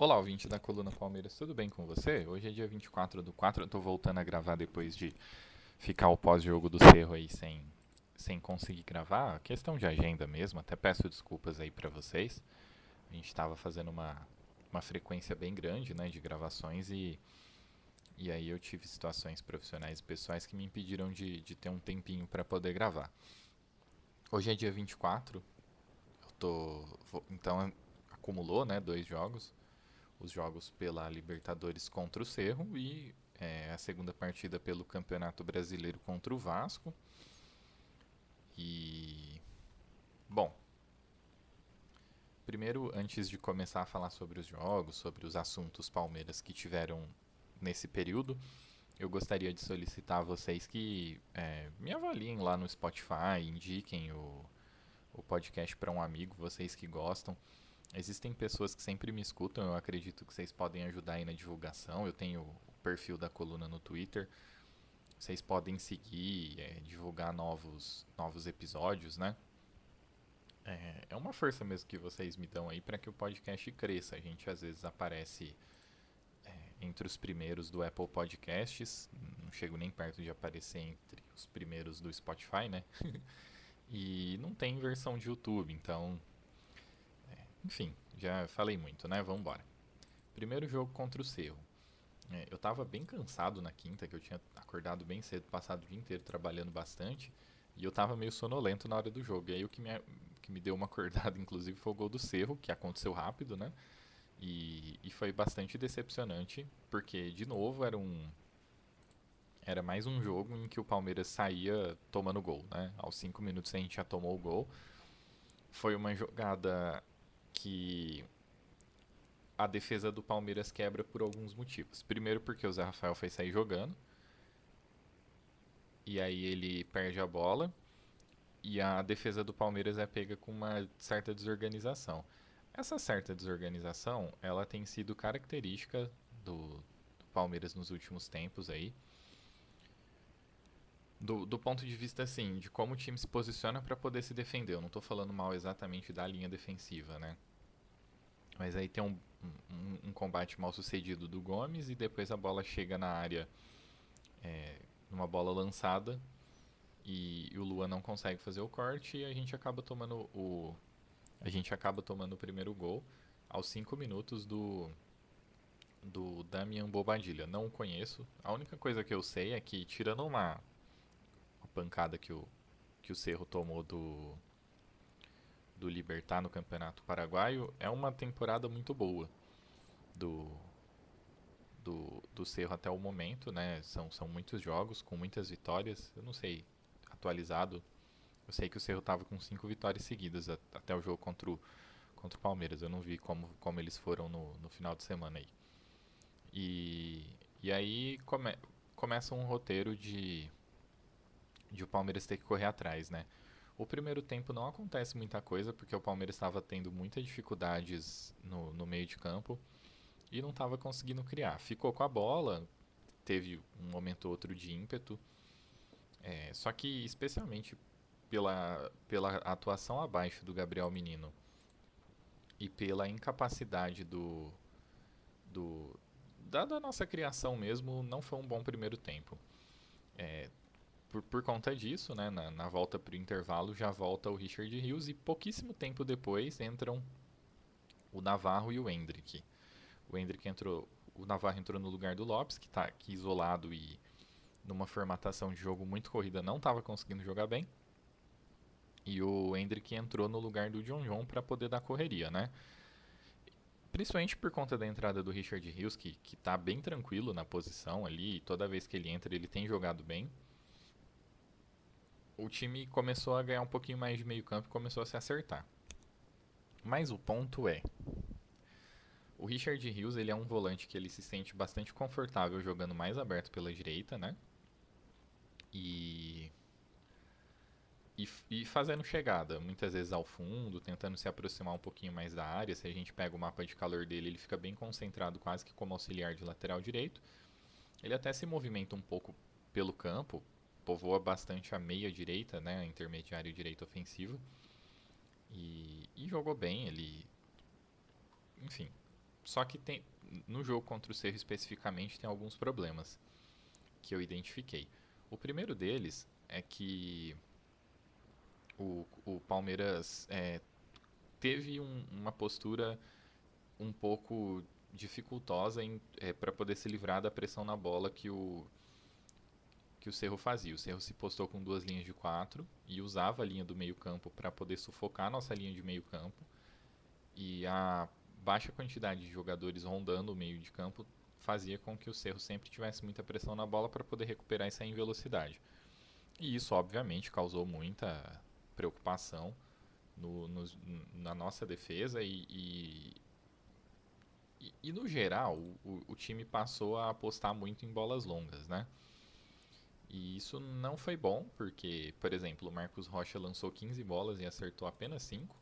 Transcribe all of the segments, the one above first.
Olá, ouvinte da Coluna Palmeiras, tudo bem com você? Hoje é dia 24 do 4, eu tô voltando a gravar depois de ficar o pós-jogo do Cerro aí sem, sem conseguir gravar. Questão de agenda mesmo, até peço desculpas aí para vocês. A gente estava fazendo uma, uma frequência bem grande né, de gravações e, e aí eu tive situações profissionais e pessoais que me impediram de, de ter um tempinho para poder gravar. Hoje é dia 24, eu tô, vou, então acumulou né, dois jogos os jogos pela Libertadores contra o Cerro e é, a segunda partida pelo Campeonato Brasileiro contra o Vasco. E. Bom. Primeiro, antes de começar a falar sobre os jogos, sobre os assuntos Palmeiras que tiveram nesse período, eu gostaria de solicitar a vocês que é, me avaliem lá no Spotify, indiquem o, o podcast para um amigo, vocês que gostam. Existem pessoas que sempre me escutam, eu acredito que vocês podem ajudar aí na divulgação. Eu tenho o perfil da coluna no Twitter. Vocês podem seguir, é, divulgar novos, novos episódios, né? É, é uma força mesmo que vocês me dão aí para que o podcast cresça. A gente às vezes aparece é, entre os primeiros do Apple Podcasts, não chego nem perto de aparecer entre os primeiros do Spotify, né? e não tem versão de YouTube, então enfim, já falei muito, né? Vamos embora. Primeiro jogo contra o Cerro. É, eu estava bem cansado na quinta, que eu tinha acordado bem cedo, passado o dia inteiro trabalhando bastante. E eu estava meio sonolento na hora do jogo. E aí o que me, que me deu uma acordada, inclusive, foi o gol do Cerro, que aconteceu rápido, né? E, e foi bastante decepcionante, porque, de novo, era um. Era mais um jogo em que o Palmeiras saía tomando gol, né? Aos cinco minutos a gente já tomou o gol. Foi uma jogada que a defesa do Palmeiras quebra por alguns motivos. Primeiro porque o Zé Rafael foi sair jogando. E aí ele perde a bola. E a defesa do Palmeiras é pega com uma certa desorganização. Essa certa desorganização, ela tem sido característica do, do Palmeiras nos últimos tempos aí. Do, do, ponto de vista, assim, de como o time se posiciona para poder se defender. Eu não estou falando mal exatamente da linha defensiva, né? Mas aí tem um, um, um, combate mal sucedido do Gomes e depois a bola chega na área é, numa bola lançada e, e, o Luan não consegue fazer o corte e a gente acaba tomando o a gente acaba tomando o primeiro gol aos 5 minutos do do Damian Bobadilha. Não o conheço. A única coisa que eu sei é que tirando uma pancada que o, que o Cerro tomou do, do Libertar no Campeonato Paraguaio, é uma temporada muito boa do, do, do Cerro até o momento, né? São, são muitos jogos com muitas vitórias. Eu não sei, atualizado. Eu sei que o Cerro estava com cinco vitórias seguidas a, até o jogo contra o, contra o Palmeiras. Eu não vi como, como eles foram no, no final de semana aí. E, e aí come, começa um roteiro de de o Palmeiras ter que correr atrás, né? O primeiro tempo não acontece muita coisa, porque o Palmeiras estava tendo muitas dificuldades no, no meio de campo e não estava conseguindo criar. Ficou com a bola, teve um momento ou outro de ímpeto, é, só que especialmente pela, pela atuação abaixo do Gabriel Menino e pela incapacidade do, do da, nossa criação mesmo, não foi um bom primeiro tempo. É, por, por conta disso, né, na, na volta para o intervalo, já volta o Richard Rios e pouquíssimo tempo depois entram o Navarro e o Hendrick. O Hendrick entrou, o Navarro entrou no lugar do Lopes, que está aqui isolado e numa formatação de jogo muito corrida não estava conseguindo jogar bem. E o Hendrick entrou no lugar do John John para poder dar correria, né? Principalmente por conta da entrada do Richard Rios, que, que tá bem tranquilo na posição ali, e toda vez que ele entra ele tem jogado bem o time começou a ganhar um pouquinho mais de meio campo e começou a se acertar. Mas o ponto é, o Richard Hughes ele é um volante que ele se sente bastante confortável jogando mais aberto pela direita, né? E, e, e, fazendo chegada, muitas vezes ao fundo, tentando se aproximar um pouquinho mais da área. Se a gente pega o mapa de calor dele, ele fica bem concentrado, quase que como auxiliar de lateral direito. Ele até se movimenta um pouco pelo campo, povoa bastante a meia direita, né, a intermediária direita ofensiva. E, e jogou bem, ele enfim, Só que tem, no jogo contra o Cerro especificamente tem alguns problemas que eu identifiquei. O primeiro deles é que o, o Palmeiras é, teve um, uma postura um pouco dificultosa é, para poder se livrar da pressão na bola que o que o Cerro fazia. O Cerro se postou com duas linhas de quatro e usava a linha do meio campo para poder sufocar a nossa linha de meio campo. E a baixa quantidade de jogadores rondando o meio de campo fazia com que o Cerro sempre tivesse muita pressão na bola para poder recuperar e sair em velocidade. E isso, obviamente, causou muita preocupação no, no, na nossa defesa e, e, e, e no geral, o, o, time passou a apostar muito em bolas longas, né? E isso não foi bom, porque, por exemplo, o Marcos Rocha lançou 15 bolas e acertou apenas 5.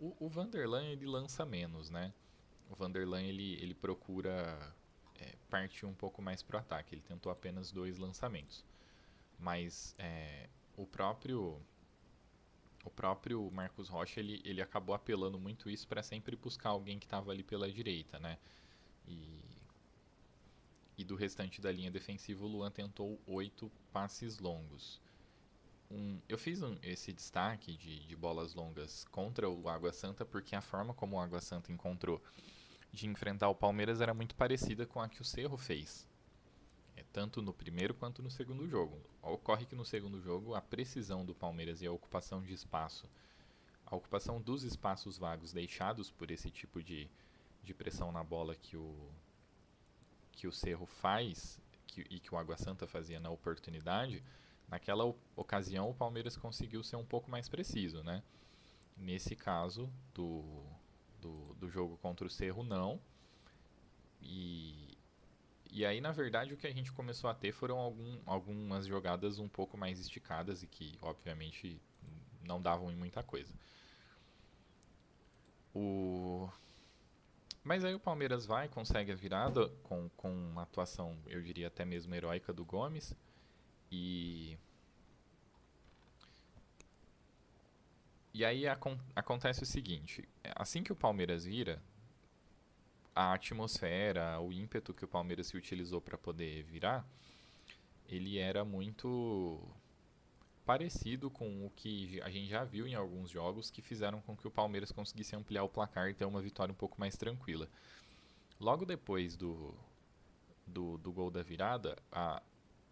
O, o Vanderlan, ele lança menos, né? O Vanderlan, ele, ele procura é, partir um pouco mais para o ataque. Ele tentou apenas dois lançamentos. Mas é, o próprio o próprio Marcos Rocha ele, ele acabou apelando muito isso para sempre buscar alguém que estava ali pela direita, né? E, e do restante da linha defensiva, o Luan tentou oito passes longos. Um, eu fiz um, esse destaque de, de bolas longas contra o Água Santa porque a forma como o Água Santa encontrou de enfrentar o Palmeiras era muito parecida com a que o Cerro fez é, tanto no primeiro quanto no segundo jogo. Ocorre que no segundo jogo a precisão do Palmeiras e a ocupação de espaço, a ocupação dos espaços vagos deixados por esse tipo de, de pressão na bola que o, que o Cerro faz que, e que o Água Santa fazia na oportunidade, naquela ocasião o Palmeiras conseguiu ser um pouco mais preciso, né? Nesse caso do, do, do jogo contra o Cerro, não. E, e aí, na verdade, o que a gente começou a ter foram algum, algumas jogadas um pouco mais esticadas e que, obviamente, não davam em muita coisa. O... Mas aí o Palmeiras vai, consegue a virada com, com uma atuação, eu diria até mesmo heróica do Gomes. E. E aí acontece o seguinte: assim que o Palmeiras vira, a atmosfera, o ímpeto que o Palmeiras se utilizou para poder virar, ele era muito parecido com o que a gente já viu em alguns jogos que fizeram com que o Palmeiras conseguisse ampliar o placar e ter uma vitória um pouco mais tranquila. Logo depois do, do, do gol da virada, a,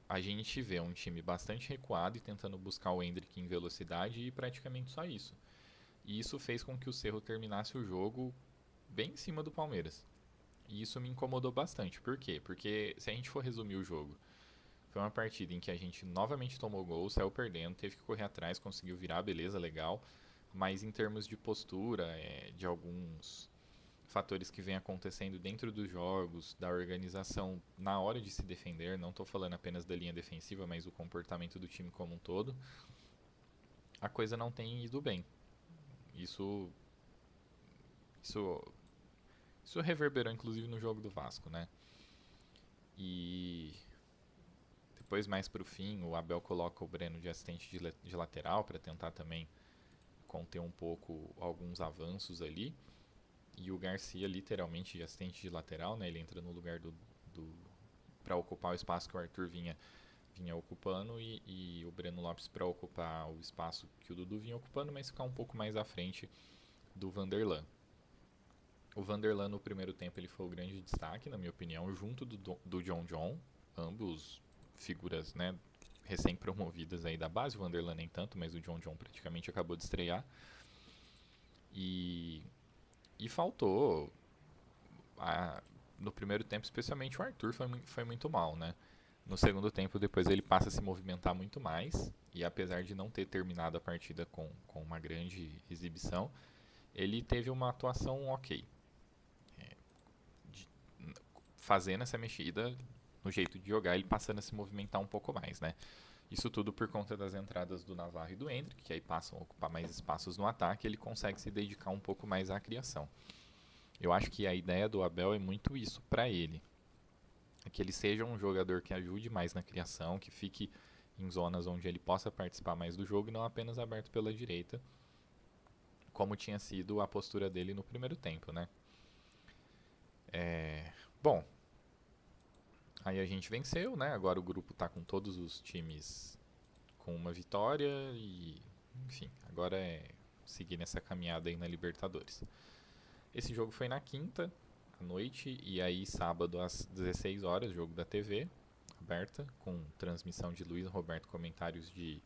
a gente vê um time bastante recuado e tentando buscar o Hendrick em velocidade e praticamente só isso. E isso fez com que o Cerro terminasse o jogo bem em cima do Palmeiras. E isso me incomodou bastante. Por quê? Porque se a gente for resumir o jogo, foi uma partida em que a gente novamente tomou gol, saiu perdendo, teve que correr atrás, conseguiu virar, beleza, legal. Mas em termos de postura, é, de alguns fatores que vem acontecendo dentro dos jogos, da organização na hora de se defender, não estou falando apenas da linha defensiva, mas o comportamento do time como um todo, a coisa não tem ido bem. Isso, isso isso reverberou inclusive no jogo do Vasco, né? E depois mais para o fim, o Abel coloca o Breno de assistente de, de lateral para tentar também conter um pouco alguns avanços ali. E o Garcia literalmente de assistente de lateral, né? Ele entra no lugar do, do para ocupar o espaço que o Arthur vinha vinha ocupando e, e o Breno Lopes para ocupar o espaço que o Dudu vinha ocupando, mas ficar um pouco mais à frente do Vanderlan. O Vanderlan no primeiro tempo ele foi o grande destaque, na minha opinião, junto do, do John John, ambos figuras, né, recém-promovidas aí da base, o Vanderlan nem tanto, mas o John John praticamente acabou de estrear. E, e faltou a, no primeiro tempo, especialmente o Arthur foi, foi muito mal, né? No segundo tempo, depois ele passa a se movimentar muito mais. E apesar de não ter terminado a partida com, com uma grande exibição, ele teve uma atuação ok fazendo essa mexida no jeito de jogar, ele passando a se movimentar um pouco mais, né? Isso tudo por conta das entradas do Navarro e do Hendrick, que aí passam a ocupar mais espaços no ataque, ele consegue se dedicar um pouco mais à criação. Eu acho que a ideia do Abel é muito isso para ele. É que ele seja um jogador que ajude mais na criação, que fique em zonas onde ele possa participar mais do jogo e não apenas aberto pela direita, como tinha sido a postura dele no primeiro tempo, né? É, bom, aí a gente venceu, né? Agora o grupo tá com todos os times com uma vitória e, enfim, agora é seguir nessa caminhada aí na Libertadores. Esse jogo foi na quinta à noite e aí sábado às 16 horas, jogo da TV aberta com transmissão de Luiz Roberto, comentários de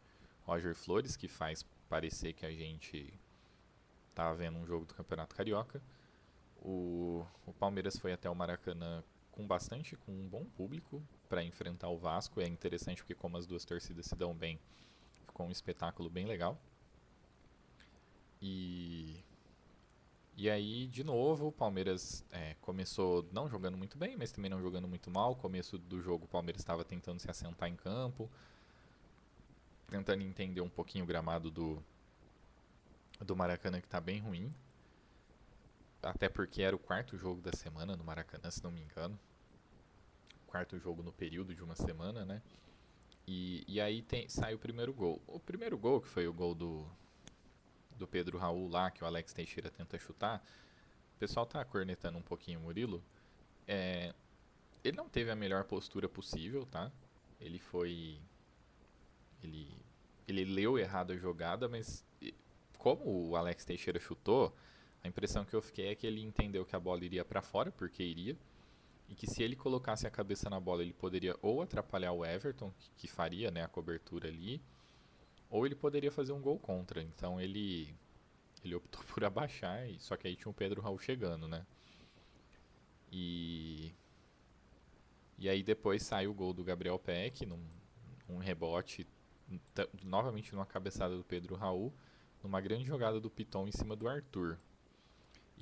Roger Flores, que faz parecer que a gente tá vendo um jogo do Campeonato Carioca. O, o Palmeiras foi até o Maracanã com bastante, com um bom público para enfrentar o Vasco. É interessante porque como as duas torcidas se dão bem, ficou um espetáculo bem legal. E e aí, de novo, o Palmeiras é, começou não jogando muito bem, mas também não jogando muito mal. começo do jogo, o Palmeiras estava tentando se assentar em campo, tentando entender um pouquinho o gramado do, do Maracanã, que está bem ruim. Até porque era o quarto jogo da semana no Maracanã, se não me engano. Quarto jogo no período de uma semana, né? E, e aí tem, sai o primeiro gol. O primeiro gol, que foi o gol do, do Pedro Raul lá, que o Alex Teixeira tenta chutar, o pessoal tá cornetando um pouquinho o Murilo. É, ele não teve a melhor postura possível, tá? Ele foi. Ele, ele leu errado a jogada, mas como o Alex Teixeira chutou, a impressão que eu fiquei é que ele entendeu que a bola iria para fora, porque iria, e que se ele colocasse a cabeça na bola, ele poderia ou atrapalhar o Everton, que faria né, a cobertura ali, ou ele poderia fazer um gol contra. Então ele ele optou por abaixar, só que aí tinha o Pedro Raul chegando, né? E e aí depois sai o gol do Gabriel Peck num um rebote novamente numa cabeçada do Pedro Raul, numa grande jogada do Piton em cima do Arthur.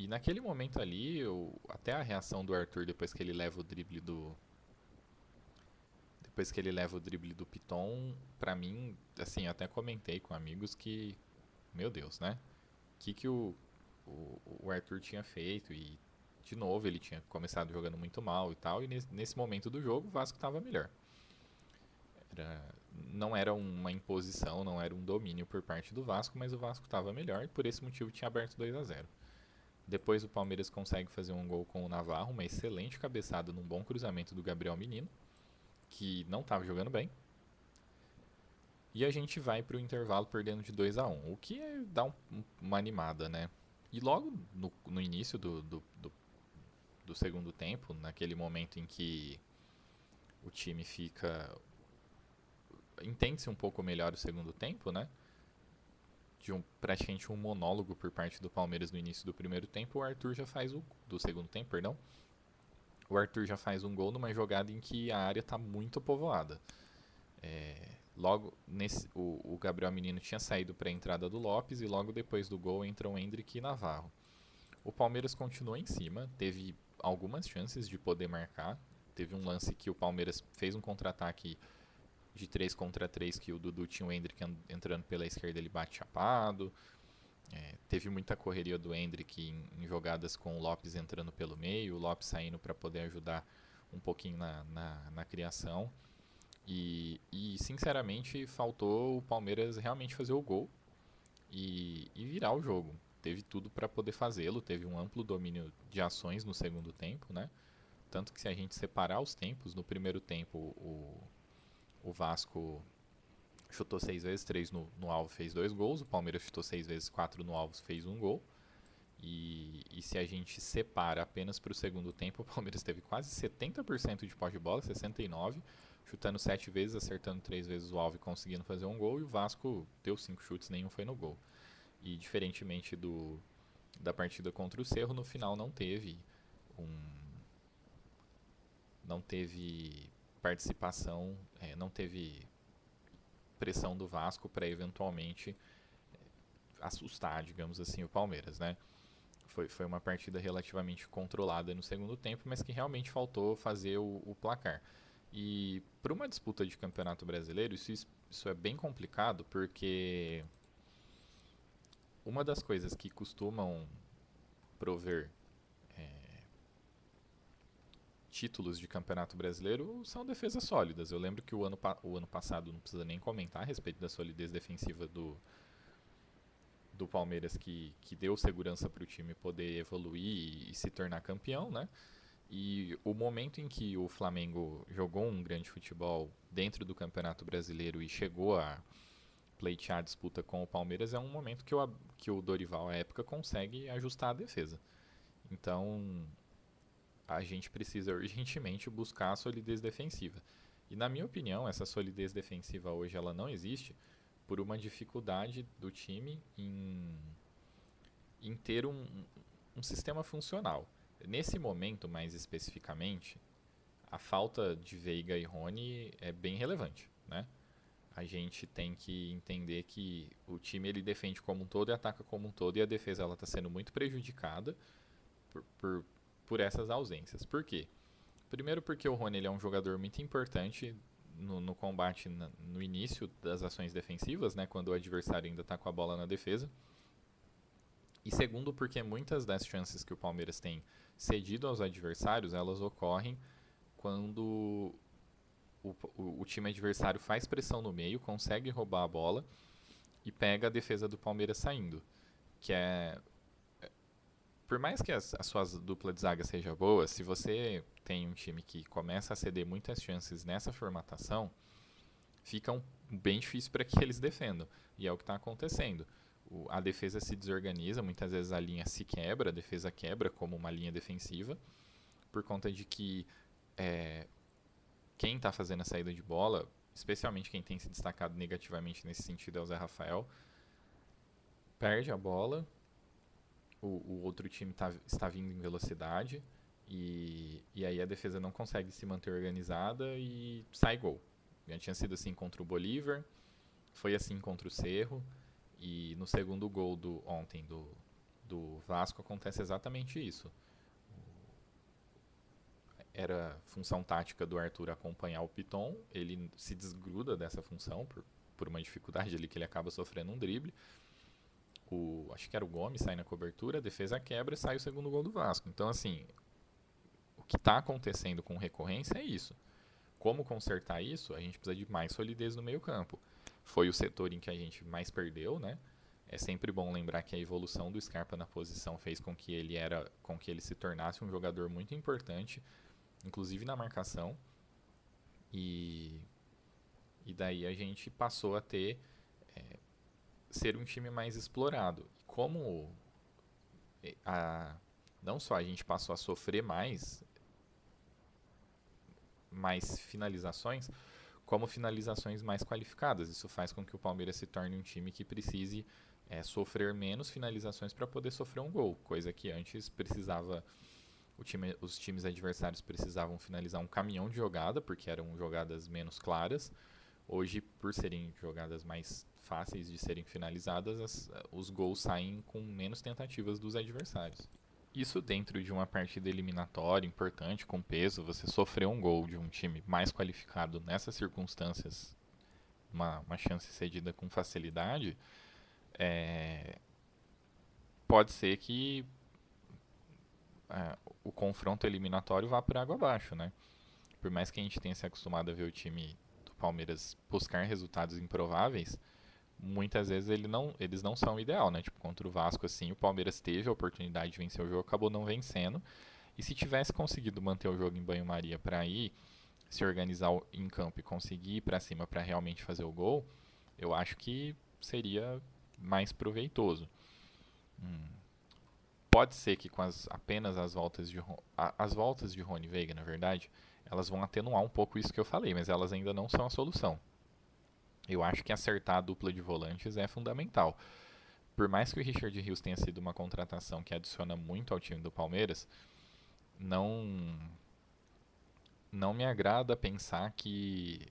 E naquele momento ali, eu, até a reação do Arthur depois que ele leva o drible do depois que ele leva o drible do Piton, para mim, assim, até comentei com amigos que, meu Deus, né? O que, que o, o, o, Arthur tinha feito e, de novo, ele tinha começado jogando muito mal e tal, e nesse, nesse momento do jogo o Vasco estava melhor. Era, não era uma imposição, não era um domínio por parte do Vasco, mas o Vasco estava melhor e por esse motivo tinha aberto 2 a 0 Depois o Palmeiras consegue fazer um gol com o Navarro, uma excelente cabeçada num bom cruzamento do Gabriel Menino que não estava jogando bem. E a gente vai para o intervalo perdendo de 2 a 1 um, o que é, dá um, uma animada, né? E logo no, no início do, do, do, do, segundo tempo, naquele momento em que o time fica. entende-se um pouco melhor o segundo tempo, né? De um, praticamente um monólogo por parte do Palmeiras no início do primeiro tempo, o Arthur já faz o. do segundo tempo, perdão o Arthur já faz um gol numa jogada em que a área está muito povoada. É, logo nesse, o, o, Gabriel Menino tinha saído para a entrada do Lopes e logo depois do gol entram Hendrick e Navarro. O Palmeiras continuou em cima, teve algumas chances de poder marcar. Teve um lance que o Palmeiras fez um contra-ataque de 3 contra 3 que o Dudu tinha o Hendrick entrando pela esquerda, ele bate chapado. É, teve muita correria do Hendrick em, em, jogadas com o Lopes entrando pelo meio, o Lopes saindo para poder ajudar um pouquinho na, na, na criação. E, e, sinceramente faltou o Palmeiras realmente fazer o gol e, e virar o jogo. Teve tudo para poder fazê-lo, teve um amplo domínio de ações no segundo tempo, né? Tanto que se a gente separar os tempos, no primeiro tempo o, o Vasco chutou seis vezes, três no, no alvo, fez dois gols. O Palmeiras chutou seis vezes, quatro no alvo, fez um gol. E, e se a gente separa apenas para o segundo tempo, o Palmeiras teve quase 70% de posse de bola, 69%, chutando sete vezes, acertando três vezes o alvo e conseguindo fazer um gol. E o Vasco deu cinco chutes, nenhum foi no gol. E diferentemente do, da partida contra o Cerro, no final não teve um. Não teve participação, é, não teve pressão do Vasco para eventualmente eh, assustar, digamos assim, o Palmeiras, né? Foi, foi uma partida relativamente controlada no segundo tempo, mas que realmente faltou fazer o, o placar. E para uma disputa de campeonato brasileiro, isso, isso é bem complicado, porque uma das coisas que costumam prover títulos de campeonato brasileiro são defesas sólidas. Eu lembro que o ano, o ano passado, não precisa nem comentar a respeito da solidez defensiva do, do Palmeiras, que, que deu segurança para o time poder evoluir e, e, se tornar campeão, né? E o momento em que o Flamengo jogou um grande futebol dentro do Campeonato Brasileiro e chegou a pleitear a disputa com o Palmeiras é um momento que o, que o Dorival, à época, consegue ajustar a defesa. Então, a gente precisa urgentemente buscar a solidez defensiva. E na minha opinião, essa solidez defensiva hoje ela não existe por uma dificuldade do time em, em ter um, um sistema funcional. Nesse momento, mais especificamente, a falta de Veiga e Rony é bem relevante, né? A gente tem que entender que o time ele defende como um todo e ataca como um todo e a defesa ela está sendo muito prejudicada por, por, por essas ausências. Por quê? Primeiro porque o Rony ele é um jogador muito importante no, no combate na, no início das ações defensivas, né, quando o adversário ainda está com a bola na defesa. E segundo porque muitas das chances que o Palmeiras tem cedido aos adversários, elas ocorrem quando o, o, o, time adversário faz pressão no meio, consegue roubar a bola e pega a defesa do Palmeiras saindo. Que é por mais que as, a sua dupla de zaga seja boa, se você tem um time que começa a ceder muitas chances nessa formatação, fica um, bem difícil para que eles defendam. E é o que está acontecendo. O, a defesa se desorganiza, muitas vezes a linha se quebra, a defesa quebra como uma linha defensiva, por conta de que é, quem está fazendo a saída de bola, especialmente quem tem se destacado negativamente nesse sentido é o Zé Rafael, perde a bola o, o outro time tá, está vindo em velocidade e, e aí a defesa não consegue se manter organizada e sai gol. Já tinha sido assim contra o Bolívar, foi assim contra o Cerro e no segundo gol do ontem do, do Vasco acontece exatamente isso. Era função tática do Arthur acompanhar o Piton, ele se desgruda dessa função por, por uma dificuldade ali que ele acaba sofrendo um drible o acho que era o Gomes sai na cobertura, a defesa quebra e sai o segundo gol do Vasco. Então assim, o que está acontecendo com recorrência é isso. Como consertar isso? A gente precisa de mais solidez no meio-campo. Foi o setor em que a gente mais perdeu, né? É sempre bom lembrar que a evolução do Scarpa na posição fez com que ele era, com que ele se tornasse um jogador muito importante, inclusive na marcação. E e daí a gente passou a ter é, ser um time mais explorado. Como a, não só a gente passou a sofrer mais, mais finalizações, como finalizações mais qualificadas. Isso faz com que o Palmeiras se torne um time que precise é, sofrer menos finalizações para poder sofrer um gol, coisa que antes precisava time, os times adversários precisavam finalizar um caminhão de jogada, porque eram jogadas menos claras. Hoje, por serem jogadas mais fáceis de serem finalizadas, as, os gols saem com menos tentativas dos adversários. Isso dentro de uma partida eliminatória importante, com peso, você sofrer um gol de um time mais qualificado nessas circunstâncias, uma, uma chance cedida com facilidade, é, pode ser que é, o confronto eliminatório vá por água abaixo, né? Por mais que a gente tenha se acostumado a ver o time do Palmeiras buscar resultados improváveis, muitas vezes ele não, eles não são o ideal, né? Tipo, contra o Vasco, assim, o Palmeiras teve a oportunidade de vencer o jogo, acabou não vencendo. E se tivesse conseguido manter o jogo em banho-maria para ir se organizar em campo e conseguir ir para cima para realmente fazer o gol, eu acho que seria mais proveitoso. Hum. Pode ser que com as, apenas as voltas de as voltas de Rony Veiga, na verdade, elas vão atenuar um pouco isso que eu falei, mas elas ainda não são a solução. Eu acho que acertar a dupla de volantes é fundamental. Por mais que o Richard Rios tenha sido uma contratação que adiciona muito ao time do Palmeiras, não não me agrada pensar que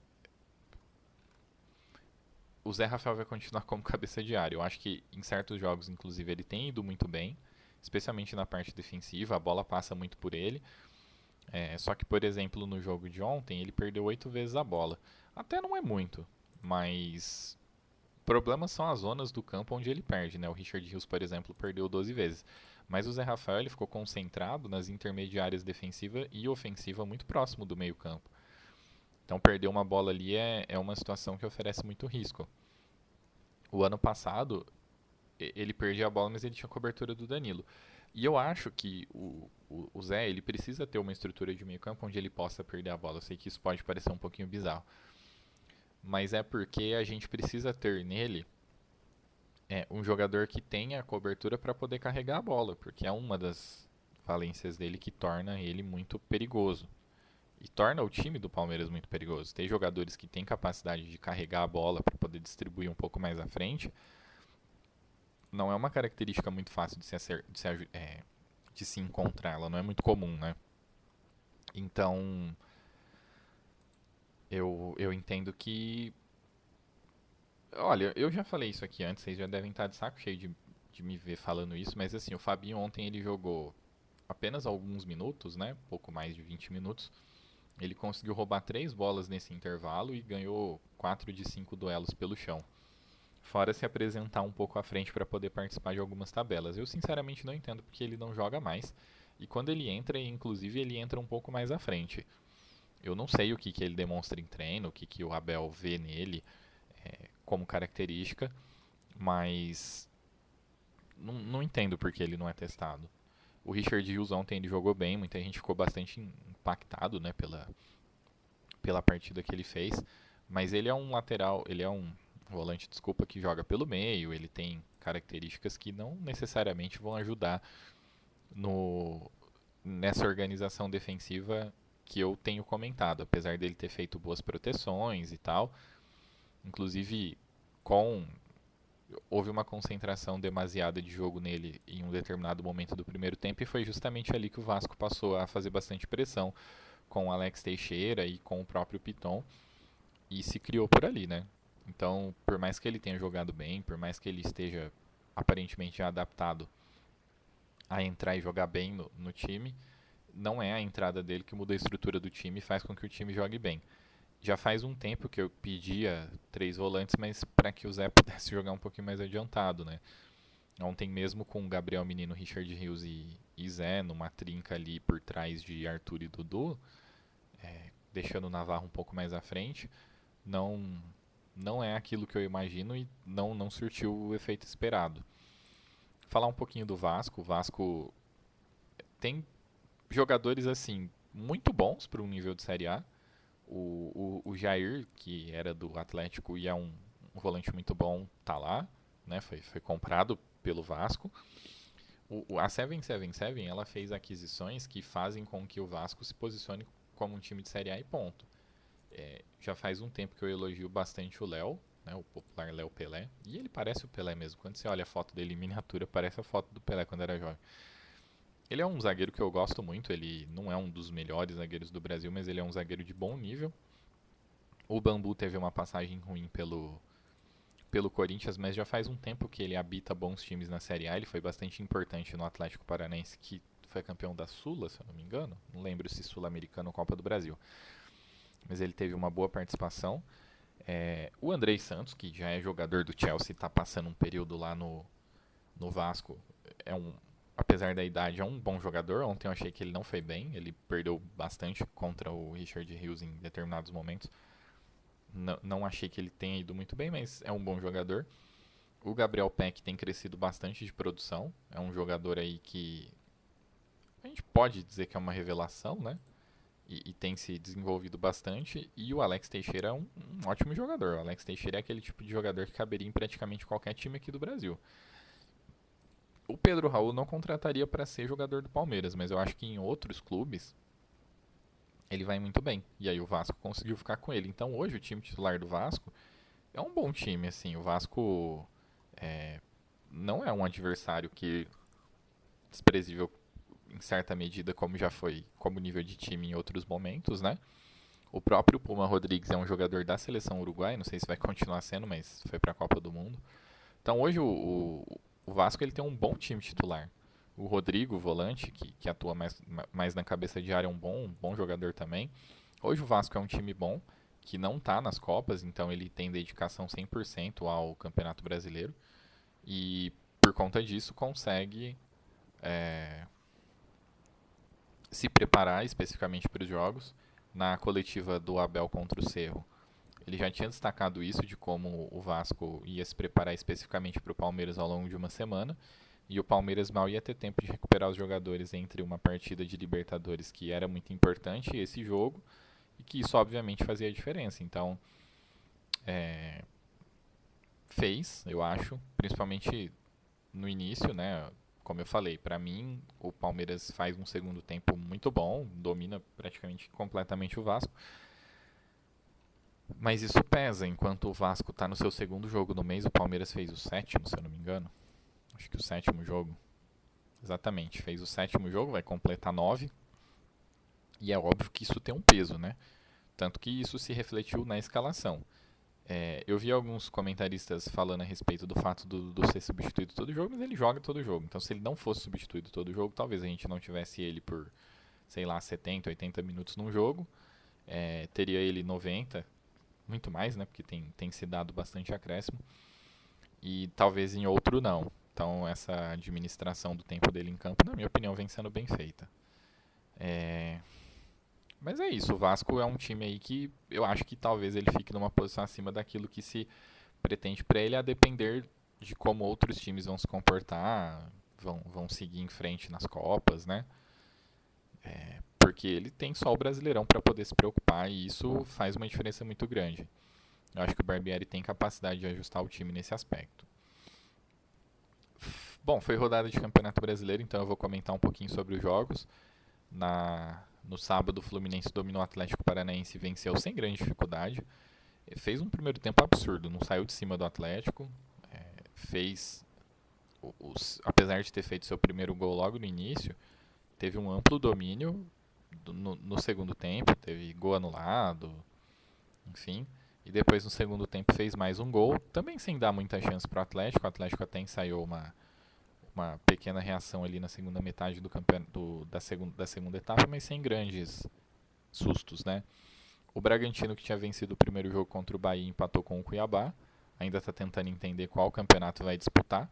o Zé Rafael vai continuar como cabeça de área. Eu acho que em certos jogos, inclusive, ele tem ido muito bem, especialmente na parte defensiva, a bola passa muito por ele. É, só que, por exemplo, no jogo de ontem, ele perdeu oito vezes a bola. Até não é muito, mas problemas são as zonas do campo onde ele perde, né? O Richard Rios, por exemplo, perdeu 12 vezes. Mas o Zé Rafael ele ficou concentrado nas intermediárias defensiva e ofensiva muito próximo do meio-campo. Então perder uma bola ali é, é uma situação que oferece muito risco. O ano passado ele perdia a bola, mas ele tinha cobertura do Danilo. E eu acho que o, o, o Zé, ele precisa ter uma estrutura de meio campo onde ele possa perder a bola. Eu sei que isso pode parecer um pouquinho bizarro. Mas é porque a gente precisa ter nele é, um jogador que tenha cobertura para poder carregar a bola, porque é uma das falências dele que torna ele muito perigoso. E torna o time do Palmeiras muito perigoso. Tem jogadores que têm capacidade de carregar a bola para poder distribuir um pouco mais à frente. Não é uma característica muito fácil de se, de se é, de se encontrar, ela não é muito comum, né? Então, eu, eu entendo que. Olha, eu já falei isso aqui antes, vocês já devem estar de saco cheio de, de me ver falando isso, mas assim, o Fabinho ontem ele jogou apenas alguns minutos, né? Pouco mais de 20 minutos. Ele conseguiu roubar três bolas nesse intervalo e ganhou quatro de cinco duelos pelo chão. Fora se apresentar um pouco à frente para poder participar de algumas tabelas. Eu sinceramente não entendo porque ele não joga mais. E quando ele entra, inclusive, ele entra um pouco mais à frente. Eu não sei o que, que ele demonstra em treino, o que, que o Abel vê nele é, como característica, mas não, não entendo porque ele não é testado. O Richard Hughes ontem ele jogou bem, muita gente ficou bastante impactado né, pela, pela partida que ele fez, mas ele é um lateral, ele é um volante, desculpa, que joga pelo meio, ele tem características que não necessariamente vão ajudar no, nessa organização defensiva que eu tenho comentado, apesar dele ter feito boas proteções e tal. Inclusive, com houve uma concentração demasiada de jogo nele em um determinado momento do primeiro tempo e foi justamente ali que o Vasco passou a fazer bastante pressão com o Alex Teixeira e com o próprio Piton e se criou por ali, né? Então, por mais que ele tenha jogado bem, por mais que ele esteja aparentemente adaptado a entrar e jogar bem no, no time, não é a entrada dele que muda a estrutura do time e faz com que o time jogue bem. Já faz um tempo que eu pedia três volantes, mas para que o Zé pudesse jogar um pouquinho mais adiantado, né? Ontem mesmo com o Gabriel Menino, Richard Rios e, e Zé numa trinca ali por trás de Arthur e Dudu, é, deixando o Navarro um pouco mais à frente, não não é aquilo que eu imagino e não, não surtiu o efeito esperado. Falar um pouquinho do Vasco. O Vasco tem jogadores assim muito bons para um nível de Série A. O, o, o, Jair, que era do Atlético e é um, um volante muito bom, tá lá, né? Foi, foi comprado pelo Vasco. O, a 777 ela fez aquisições que fazem com que o Vasco se posicione como um time de Série A e ponto. É, já faz um tempo que eu elogio bastante o Léo, né, o popular Léo Pelé. E ele parece o Pelé mesmo. Quando você olha a foto dele em miniatura, parece a foto do Pelé quando era jovem. Ele é um zagueiro que eu gosto muito. Ele não é um dos melhores zagueiros do Brasil, mas ele é um zagueiro de bom nível. O Bambu teve uma passagem ruim pelo, pelo Corinthians, mas já faz um tempo que ele habita bons times na Série A. Ele foi bastante importante no Atlético Paranaense, que foi campeão da Sula, se eu não me engano. Não lembro se Sul-Americano ou Copa do Brasil mas ele teve uma boa participação. É, o Andrei Santos, que já é jogador do Chelsea, está passando um período lá no, no Vasco. É um, apesar da idade, é um bom jogador. Ontem eu achei que ele não foi bem. Ele perdeu bastante contra o Richard Hughes em determinados momentos. Não, não achei que ele tenha ido muito bem, mas é um bom jogador. O Gabriel Peck tem crescido bastante de produção. É um jogador aí que a gente pode dizer que é uma revelação, né? e, e, tem se desenvolvido bastante. E o Alex Teixeira é um, um, ótimo jogador. O Alex Teixeira é aquele tipo de jogador que caberia em praticamente qualquer time aqui do Brasil. O Pedro Raul não contrataria para ser jogador do Palmeiras, mas eu acho que em outros clubes ele vai muito bem. E aí o Vasco conseguiu ficar com ele. Então hoje o time titular do Vasco é um bom time, assim. O Vasco é, não é um adversário que desprezível em certa medida, como já foi como nível de time em outros momentos, né? O próprio Puma Rodrigues é um jogador da seleção uruguai, não sei se vai continuar sendo, mas foi para a Copa do Mundo. Então hoje o, o, o, Vasco ele tem um bom time titular. O Rodrigo, volante, que, que atua mais, mais na cabeça de área, é um bom, um bom jogador também. Hoje o Vasco é um time bom, que não está nas Copas, então ele tem dedicação 100% ao Campeonato Brasileiro. E por conta disso consegue é, se preparar especificamente para os jogos. Na coletiva do Abel contra o Cerro, ele já tinha destacado isso de como o Vasco ia se preparar especificamente para o Palmeiras ao longo de uma semana. e o Palmeiras mal ia ter tempo de recuperar os jogadores entre uma partida de Libertadores que era muito importante esse jogo e que isso obviamente fazia diferença. Então, é, fez, eu acho, principalmente no início, né? Como eu falei, para mim o Palmeiras faz um segundo tempo muito bom, domina praticamente completamente o Vasco. Mas isso pesa, enquanto o Vasco está no seu segundo jogo no mês, o Palmeiras fez o sétimo, se eu não me engano. Acho que o sétimo jogo. Exatamente, fez o sétimo jogo, vai completar nove. E é óbvio que isso tem um peso, né? Tanto que isso se refletiu na escalação. É, eu vi alguns comentaristas falando a respeito do fato do, do, ser substituído todo jogo, mas ele joga todo jogo. Então, se ele não fosse substituído todo jogo, talvez a gente não tivesse ele por, sei lá, 70, 80 minutos num jogo. É, teria ele 90, muito mais, né? Porque tem, tem se dado bastante acréscimo. E talvez em outro não. Então, essa administração do tempo dele em campo, na minha opinião, vem sendo bem feita. É, mas é isso, o Vasco é um time aí que eu acho que talvez ele fique numa posição acima daquilo que se pretende para ele, a depender de como outros times vão se comportar, vão, vão seguir em frente nas Copas, né? É, porque ele tem só o Brasileirão para poder se preocupar e isso faz uma diferença muito grande. Eu acho que o Barbieri tem capacidade de ajustar o time nesse aspecto. Bom, foi rodada de Campeonato Brasileiro, então eu vou comentar um pouquinho sobre os jogos. Na, no sábado, o Fluminense dominou o Atlético Paranaense e venceu sem grande dificuldade. Fez um primeiro tempo absurdo, não saiu de cima do Atlético. É, fez, os, apesar de ter feito seu primeiro gol logo no início, teve um amplo domínio do, no, no, segundo tempo. Teve gol anulado, enfim. E depois no segundo tempo fez mais um gol, também sem dar muita chance para o Atlético. O Atlético até ensaiou uma uma pequena reação ali na segunda metade do campeonato da, segunda, da segunda etapa, mas sem grandes sustos, né? O Bragantino que tinha vencido o primeiro jogo contra o Bahia empatou com o Cuiabá, ainda está tentando entender qual campeonato vai disputar.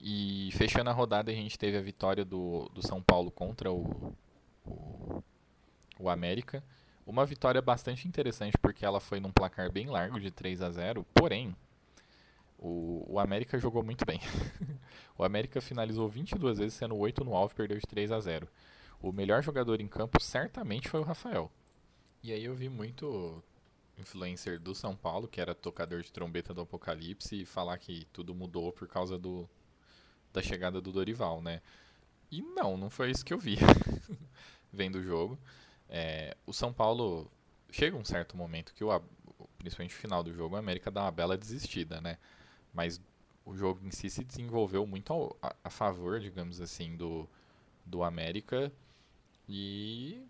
E fechando a rodada a gente teve a vitória do, do São Paulo contra o, o, o América. Uma vitória bastante interessante porque ela foi num placar bem largo de 3 a 0, porém o, o América jogou muito bem. o América finalizou 22 vezes, sendo 8 no alvo perdeu de 3 a 0. O melhor jogador em campo certamente foi o Rafael. E aí eu vi muito influencer do São Paulo, que era tocador de trombeta do Apocalipse, falar que tudo mudou por causa do, da chegada do Dorival, né? E não, não foi isso que eu vi vendo o jogo. É, o São Paulo chega um certo momento que o principalmente no final do jogo, o América dá uma bela desistida, né? Mas o jogo em si se desenvolveu muito ao, a, a, favor, digamos assim, do, do América e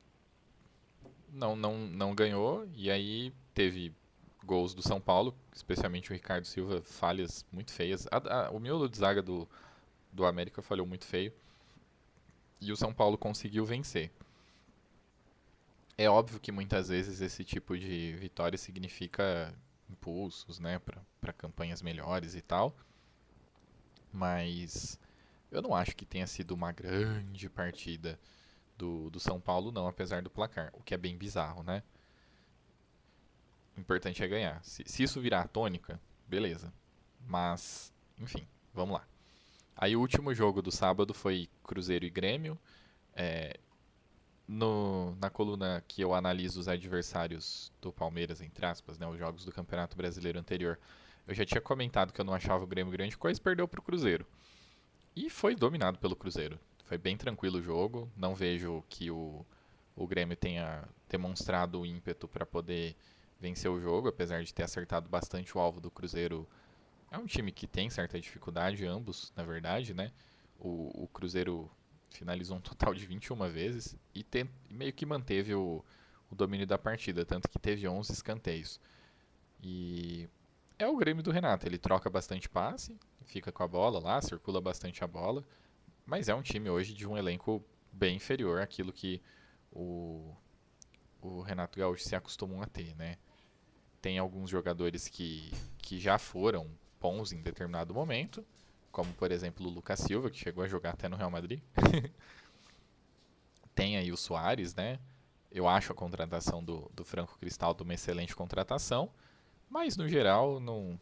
não, não, não ganhou. E aí teve gols do São Paulo, especialmente o Ricardo Silva, falhas muito feias. A, a, o miolo de zaga do, do América falhou muito feio. E o São Paulo conseguiu vencer. É óbvio que muitas vezes esse tipo de vitória significa impulsos, né, para campanhas melhores e tal. Mas eu não acho que tenha sido uma grande partida do, do São Paulo, não, apesar do placar, o que é bem bizarro, né? O importante é ganhar. Se, se isso virar a tônica, beleza. Mas, enfim, vamos lá. Aí o último jogo do sábado foi Cruzeiro e Grêmio. É, no, na coluna que eu analiso os adversários do Palmeiras, entre aspas, né, os jogos do Campeonato Brasileiro anterior, eu já tinha comentado que eu não achava o Grêmio grande coisa, perdeu para o Cruzeiro. E foi dominado pelo Cruzeiro. Foi bem tranquilo o jogo, não vejo que o, o Grêmio tenha demonstrado o ímpeto para poder vencer o jogo, apesar de ter acertado bastante o alvo do Cruzeiro. É um time que tem certa dificuldade, ambos, na verdade, né? O, o Cruzeiro finalizou um total de 21 vezes e tem, meio que manteve o, o domínio da partida, tanto que teve 11 escanteios. E é o Grêmio do Renato, ele troca bastante passe, fica com a bola lá, circula bastante a bola, mas é um time hoje de um elenco bem inferior àquilo que o, o Renato Gaúcho se acostumou a ter, né? Tem alguns jogadores que, que já foram bons em determinado momento, como por exemplo o Lucas Silva, que chegou a jogar até no Real Madrid. Tem aí o Soares, né? Eu acho a contratação do, do Franco Cristaldo uma excelente contratação, mas no geral não,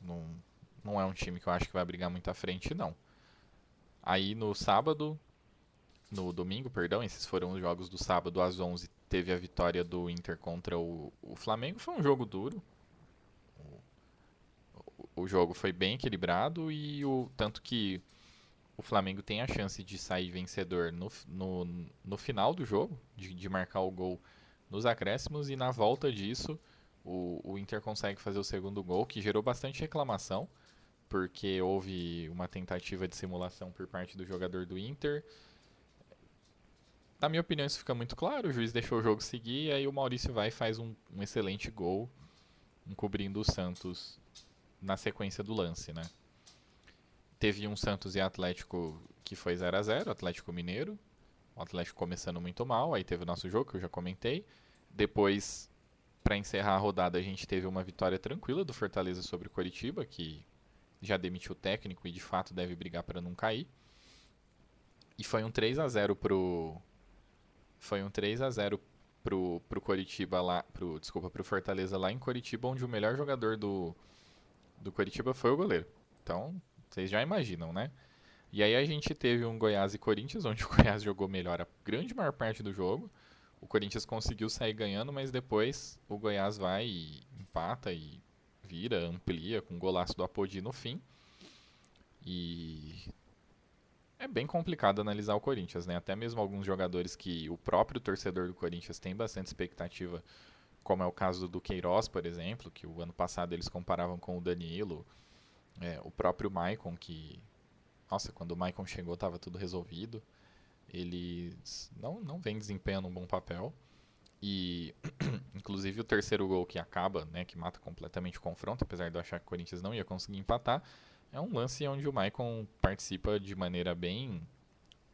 não, não é um time que eu acho que vai brigar muito à frente, não. Aí no sábado, no domingo, perdão, esses foram os jogos do sábado às 11, teve a vitória do Inter contra o, o Flamengo. Foi um jogo duro. O, jogo foi bem equilibrado e o tanto que o Flamengo tem a chance de sair vencedor no, no, no final do jogo, de, de marcar o gol nos acréscimos, e na volta disso o, o Inter consegue fazer o segundo gol, que gerou bastante reclamação, porque houve uma tentativa de simulação por parte do jogador do Inter. Na minha opinião, isso fica muito claro. O juiz deixou o jogo seguir, e aí o Maurício vai e faz um, um excelente gol, encobrindo o Santos na sequência do lance, né? Teve um Santos e Atlético que foi 0 a 0 Atlético Mineiro. O Atlético começando muito mal, aí teve o nosso jogo que eu já comentei. Depois, para encerrar a rodada, a gente teve uma vitória tranquila do Fortaleza sobre o Coritiba, que já demitiu o técnico e de fato deve brigar para não cair. E foi um 3 a 0 pro foi um 3 a 0 pro pro Coritiba lá, pro desculpa, pro Fortaleza lá em Coritiba, onde o melhor jogador do do Coritiba foi o goleiro. Então, vocês já imaginam, né? E aí a gente teve um Goiás e Corinthians, onde o Goiás jogou melhor a grande maior parte do jogo. O Corinthians conseguiu sair ganhando, mas depois o Goiás vai e empata e vira, amplia com o golaço do Apodi no fim. E é bem complicado analisar o Corinthians, né? Até mesmo alguns jogadores que o próprio torcedor do Corinthians tem bastante expectativa, como é o caso do Queiroz, por exemplo, que o ano passado eles comparavam com o Danilo, é, o próprio Maicon, que. Nossa, quando o Maicon chegou estava tudo resolvido. Ele não, não vem desempenhando um bom papel. E, inclusive, o terceiro gol que acaba, né, que mata completamente o confronto, apesar de eu achar que o Corinthians não ia conseguir empatar, é um lance onde o Maicon participa de maneira bem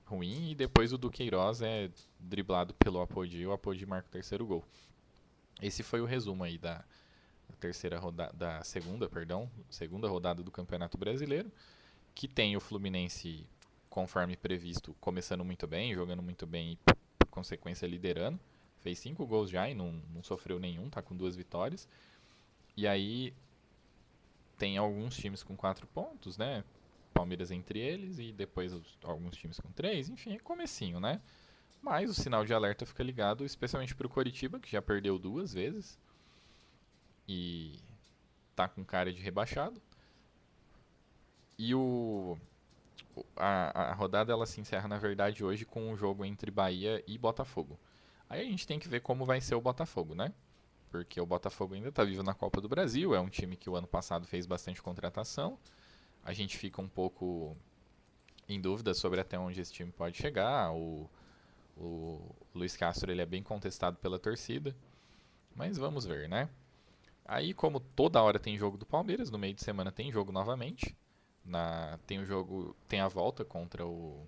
ruim e depois o Duqueiroz é driblado pelo Apodi e o Apodi marca o terceiro gol. Esse foi o resumo aí da, terceira rodada, da segunda, perdão, segunda rodada do Campeonato Brasileiro, que tem o Fluminense, conforme previsto, começando muito bem, jogando muito bem e, por consequência, liderando. Fez cinco gols já e não, não sofreu nenhum, tá com duas vitórias. E aí tem alguns times com quatro pontos, né? Palmeiras entre eles e depois os, alguns times com três, enfim, é comecinho, né? Mas o sinal de alerta fica ligado, especialmente para o Coritiba, que já perdeu duas vezes e tá com cara de rebaixado. E o a, a rodada ela se encerra na verdade hoje com um jogo entre Bahia e Botafogo. Aí a gente tem que ver como vai ser o Botafogo, né? Porque o Botafogo ainda está vivo na Copa do Brasil, é um time que o ano passado fez bastante contratação. A gente fica um pouco em dúvida sobre até onde esse time pode chegar. O, o Luiz Castro ele é bem contestado pela torcida, mas vamos ver, né? Aí, como toda hora tem jogo do Palmeiras, no meio de semana tem jogo novamente. Na, tem o jogo, tem a volta contra o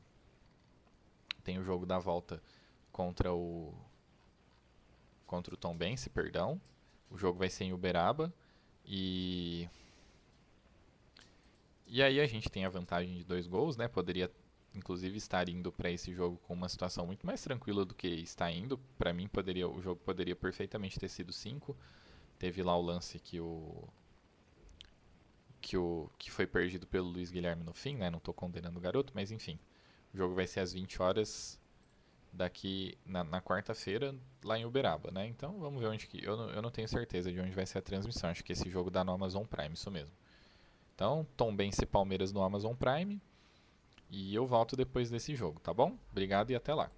tem o jogo da volta contra o contra o Tombense, perdão. O jogo vai ser em Uberaba e e aí a gente tem a vantagem de dois gols, né? Poderia inclusive estar indo para esse jogo com uma situação muito mais tranquila do que está indo. Para mim poderia o jogo poderia perfeitamente ter sido 5 Teve lá o lance que o que o que foi perdido pelo Luiz Guilherme no fim, né? Não estou condenando o garoto, mas enfim. O jogo vai ser às 20 horas daqui na, na quarta-feira lá em Uberaba, né? Então vamos ver onde que eu não, eu não tenho certeza de onde vai ser a transmissão. Acho que esse jogo dá no Amazon Prime, isso mesmo. Então, Tombense Palmeiras no Amazon Prime. E eu volto depois desse jogo, tá bom? Obrigado e até lá.